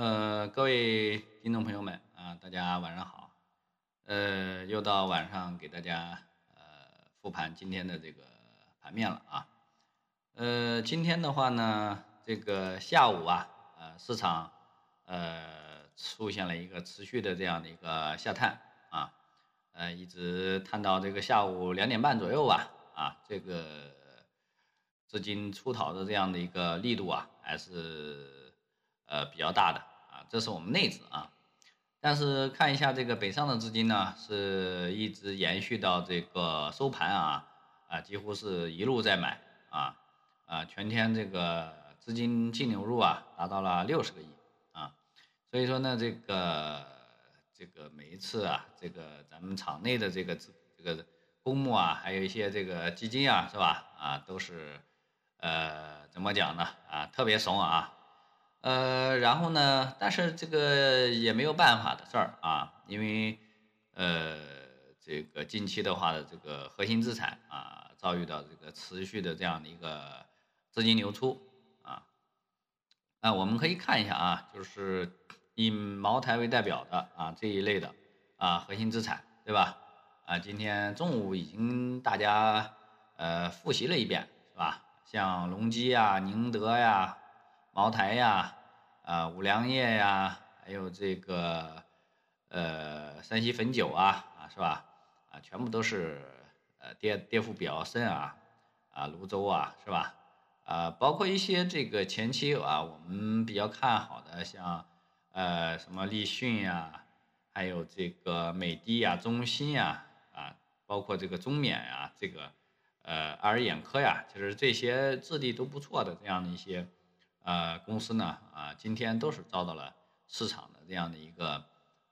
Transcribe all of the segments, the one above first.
呃，各位听众朋友们啊，大家晚上好。呃，又到晚上给大家呃复盘今天的这个盘面了啊。呃，今天的话呢，这个下午啊，呃，市场呃出现了一个持续的这样的一个下探啊，呃，一直探到这个下午两点半左右吧啊，这个资金出逃的这样的一个力度啊，还是。呃，比较大的，这是我们内资啊，但是看一下这个北上的资金呢，是一直延续到这个收盘啊，啊，几乎是一路在买啊，啊，全天这个资金净流入啊，达到了六十个亿啊，所以说呢，这个这个每一次啊，这个咱们场内的这个这个公募啊，还有一些这个基金啊，是吧？啊，都是呃，怎么讲呢？啊，特别怂啊。呃，然后呢？但是这个也没有办法的事儿啊，因为呃，这个近期的话的这个核心资产啊，遭遇到这个持续的这样的一个资金流出啊。那，我们可以看一下啊，就是以茅台为代表的啊这一类的啊核心资产，对吧？啊，今天中午已经大家呃复习了一遍，是吧？像隆基啊、宁德呀。茅台呀，啊，五粮液呀，还有这个，呃，山西汾酒啊，啊，是吧？啊，全部都是，呃，跌跌幅比较深啊，啊，泸州啊，是吧？啊，包括一些这个前期啊，我们比较看好的，像，呃，什么立讯呀，还有这个美的呀、中兴呀，啊，包括这个中缅呀，这个，呃，爱尔眼科呀，其实这些质地都不错的这样的一些。呃，公司呢，啊，今天都是遭到了市场的这样的一个，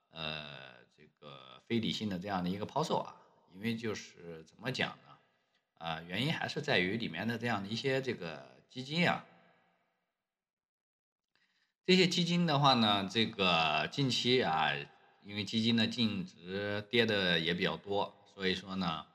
呃，这个非理性的这样的一个抛售啊，因为就是怎么讲呢，啊，原因还是在于里面的这样的一些这个基金啊，这些基金的话呢，这个近期啊，因为基金的净值跌的也比较多，所以说呢，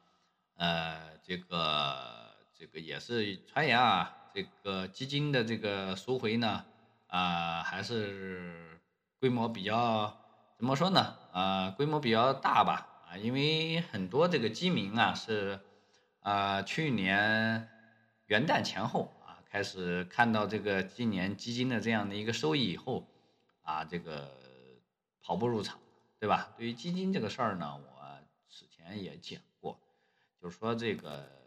呃，这个这个也是传言啊。这个基金的这个赎回呢，啊，还是规模比较怎么说呢？啊，规模比较大吧，啊，因为很多这个基民啊是，啊，去年元旦前后啊开始看到这个今年基金的这样的一个收益以后，啊，这个跑步入场，对吧？对于基金这个事儿呢，我此前也讲过，就是说这个。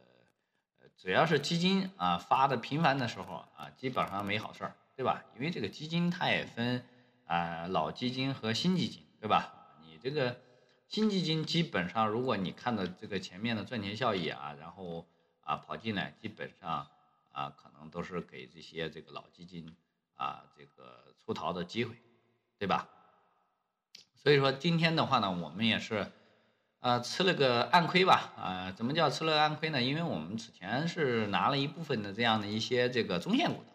只要是基金啊发的频繁的时候啊，基本上没好事儿，对吧？因为这个基金它也分啊老基金和新基金，对吧？你这个新基金基本上，如果你看到这个前面的赚钱效益啊，然后啊跑进来，基本上啊可能都是给这些这个老基金啊这个出逃的机会，对吧？所以说今天的话呢，我们也是。呃，吃了个暗亏吧，啊，怎么叫吃了暗亏呢？因为我们此前是拿了一部分的这样的一些这个中线股的，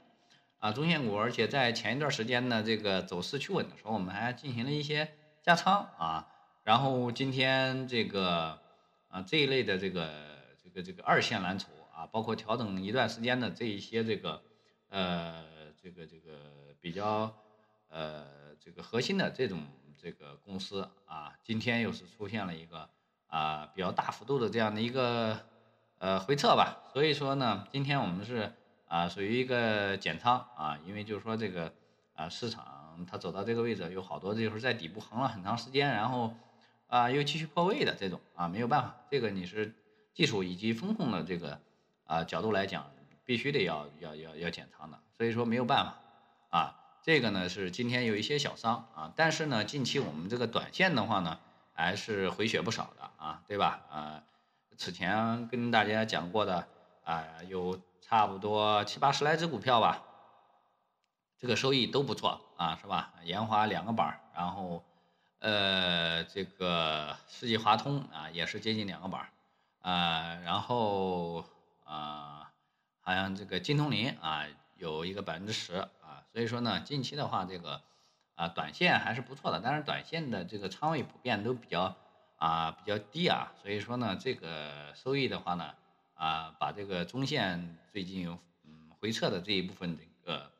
啊，中线股，而且在前一段时间呢，这个走势趋稳的时候，我们还进行了一些加仓啊，然后今天这个啊这一类的这个这个这个二线蓝筹啊，包括调整一段时间的这一些这个呃这个这个比较呃这个核心的这种。这个公司啊，今天又是出现了一个啊比较大幅度的这样的一个呃回撤吧，所以说呢，今天我们是啊属于一个减仓啊，因为就是说这个啊市场它走到这个位置，有好多就是在底部横了很长时间，然后啊又继续破位的这种啊没有办法，这个你是技术以及风控的这个啊角度来讲，必须得要要要要减仓的，所以说没有办法啊。这个呢是今天有一些小伤啊，但是呢，近期我们这个短线的话呢，还是回血不少的啊，对吧？啊，此前跟大家讲过的啊，有差不多七八十来只股票吧，这个收益都不错啊，是吧？研华两个板儿，然后呃，这个世纪华通啊，也是接近两个板儿，啊，然后啊，好像这个金通林啊，有一个百分之十。所以说呢，近期的话，这个啊，短线还是不错的，但是短线的这个仓位普遍都比较啊比较低啊，所以说呢，这个收益的话呢，啊，把这个中线最近嗯回撤的这一部分这个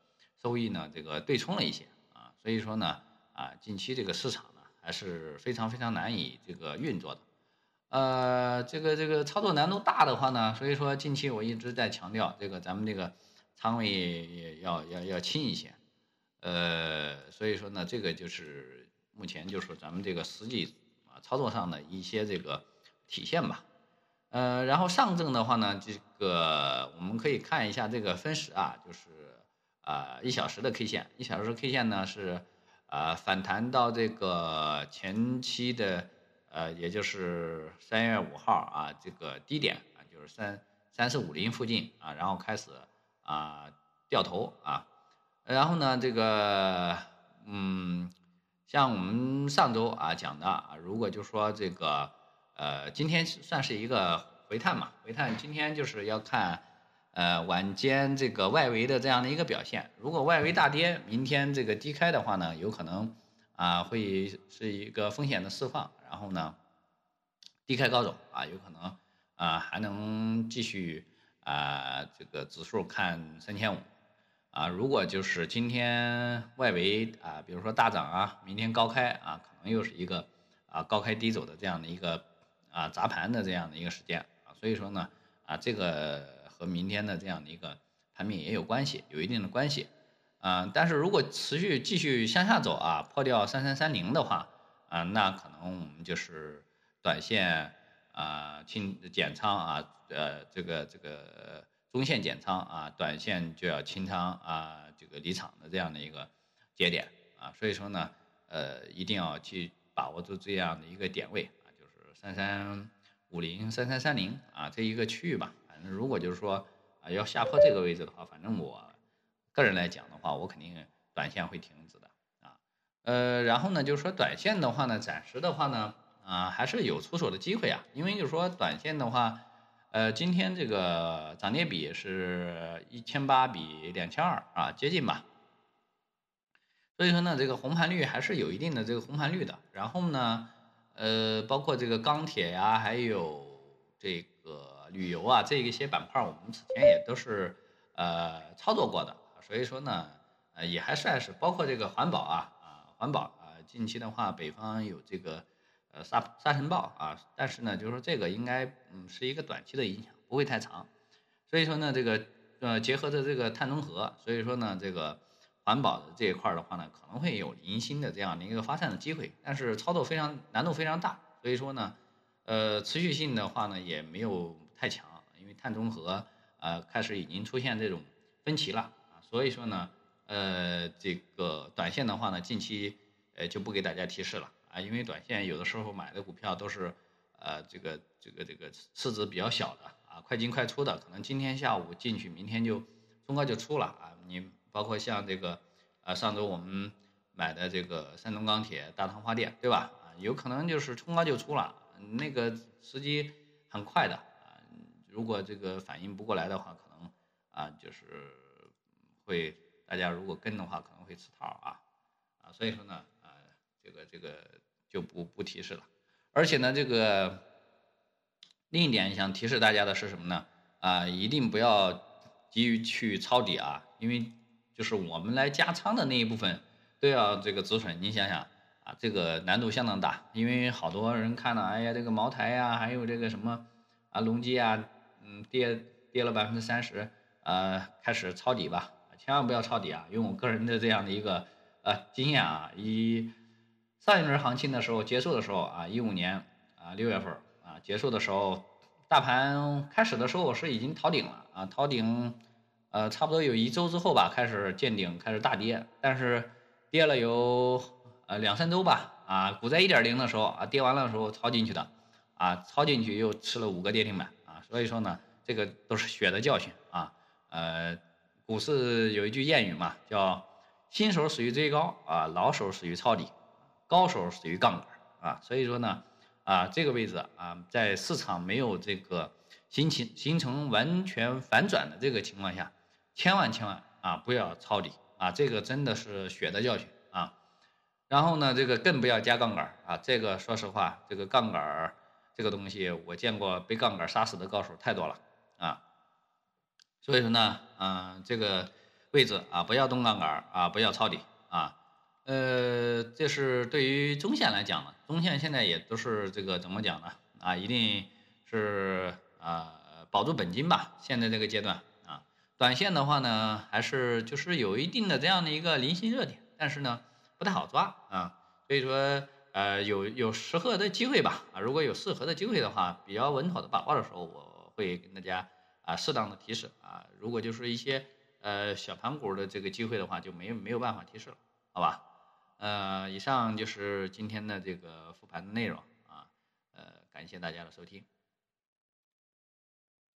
收益呢，这个对冲了一些啊，所以说呢，啊，近期这个市场呢还是非常非常难以这个运作的，呃，这个这个操作难度大的话呢，所以说近期我一直在强调这个咱们这个仓位也要要要轻一些，呃，所以说呢，这个就是目前就是咱们这个实际啊操作上的一些这个体现吧。呃，然后上证的话呢，这个我们可以看一下这个分时啊，就是啊一小时的 K 线，一小时 K 线呢是啊反弹到这个前期的呃，也就是三月五号啊这个低点啊，就是三三四五零附近啊，然后开始啊掉头啊，然后呢这个嗯，像我们上周啊讲的啊，如果就说这个。呃，今天算是一个回探嘛，回探今天就是要看，呃，晚间这个外围的这样的一个表现。如果外围大跌，明天这个低开的话呢，有可能啊会是一个风险的释放，然后呢低开高走啊，有可能啊还能继续啊这个指数看三千五啊。如果就是今天外围啊，比如说大涨啊，明天高开啊，可能又是一个啊高开低走的这样的一个。啊，砸盘的这样的一个时间啊，所以说呢，啊，这个和明天的这样的一个盘面也有关系，有一定的关系，啊，但是如果持续继续向下走啊，破掉三三三零的话，啊，那可能我们就是短线啊清减仓啊，呃，这个这个中线减仓啊，短线就要清仓啊，这个离场的这样的一个节点啊，所以说呢，呃，一定要去把握住这样的一个点位啊，就是。三三五零三三三零啊，这一个区域吧，反正如果就是说啊要下破这个位置的话，反正我个人来讲的话，我肯定短线会停止的啊。呃，然后呢，就是说短线的话呢，暂时的话呢，啊还是有出手的机会啊，因为就是说短线的话，呃，今天这个涨跌比是一千八比两千二啊，接近吧。所以说呢，这个红盘率还是有一定的这个红盘率的。然后呢。呃，包括这个钢铁呀，还有这个旅游啊，这一些板块，我们此前也都是呃操作过的，所以说呢，呃也还算是包括这个环保啊啊环保啊，近期的话，北方有这个呃沙沙尘暴啊，但是呢，就是说这个应该嗯是一个短期的影响，不会太长，所以说呢，这个呃结合着这个碳中和，所以说呢，这个。环保的这一块的话呢，可能会有零星的这样的一个发散的机会，但是操作非常难度非常大，所以说呢，呃，持续性的话呢也没有太强，因为碳中和呃开始已经出现这种分歧了啊，所以说呢，呃，这个短线的话呢，近期呃就不给大家提示了啊，因为短线有的时候买的股票都是呃这个这个这个市值比较小的啊，快进快出的，可能今天下午进去，明天就冲高就出了啊，你。包括像这个，啊，上周我们买的这个山东钢铁、大唐发电，对吧？啊，有可能就是冲高就出了，那个时机很快的啊。如果这个反应不过来的话，可能啊，就是会大家如果跟的话，可能会吃套啊啊。所以说呢，这个这个就不不提示了。而且呢，这个另一点想提示大家的是什么呢？啊，一定不要急于去抄底啊，因为。就是我们来加仓的那一部分都要这个止损，你想想啊，这个难度相当大，因为好多人看了，哎呀，这个茅台呀，还有这个什么啊，隆基啊，嗯，跌跌了百分之三十，呃，开始抄底吧，千万不要抄底啊！用我个人的这样的一个呃经验啊，一上一轮行情的时候结束的时候啊，一五年啊六月份啊结束的时候，大盘开始的时候是已经逃顶了啊，逃顶。呃，差不多有一周之后吧，开始见顶，开始大跌，但是跌了有呃两三周吧，啊，股在一点零的时候啊，跌完了的时候抄进去的，啊，抄进去又吃了五个跌停板啊，所以说呢，这个都是血的教训啊，呃，股市有一句谚语嘛，叫新手死于追高啊，老手死于抄底，高手属于杠杆啊，所以说呢，啊，这个位置啊，在市场没有这个形成形成完全反转的这个情况下。千万千万啊，不要抄底啊！这个真的是血的教训啊。然后呢，这个更不要加杠杆啊！这个说实话，这个杠杆这个东西，我见过被杠杆杀死的高手太多了啊。所以说呢，嗯，这个位置啊，不要动杠杆啊，不要抄底啊。呃，这是对于中线来讲呢，中线现在也都是这个怎么讲呢？啊，一定是啊保住本金吧。现在这个阶段啊，短线的话呢，还是就是有一定的这样的一个零星热点，但是呢不太好抓啊。所以说呃有有适合的机会吧啊，如果有适合的机会的话，比较稳妥的把握的时候，我会跟大家啊适当的提示啊。如果就是一些呃小盘股的这个机会的话，就没有没有办法提示了，好吧？呃，以上就是今天的这个复盘的内容啊，呃，感谢大家的收听。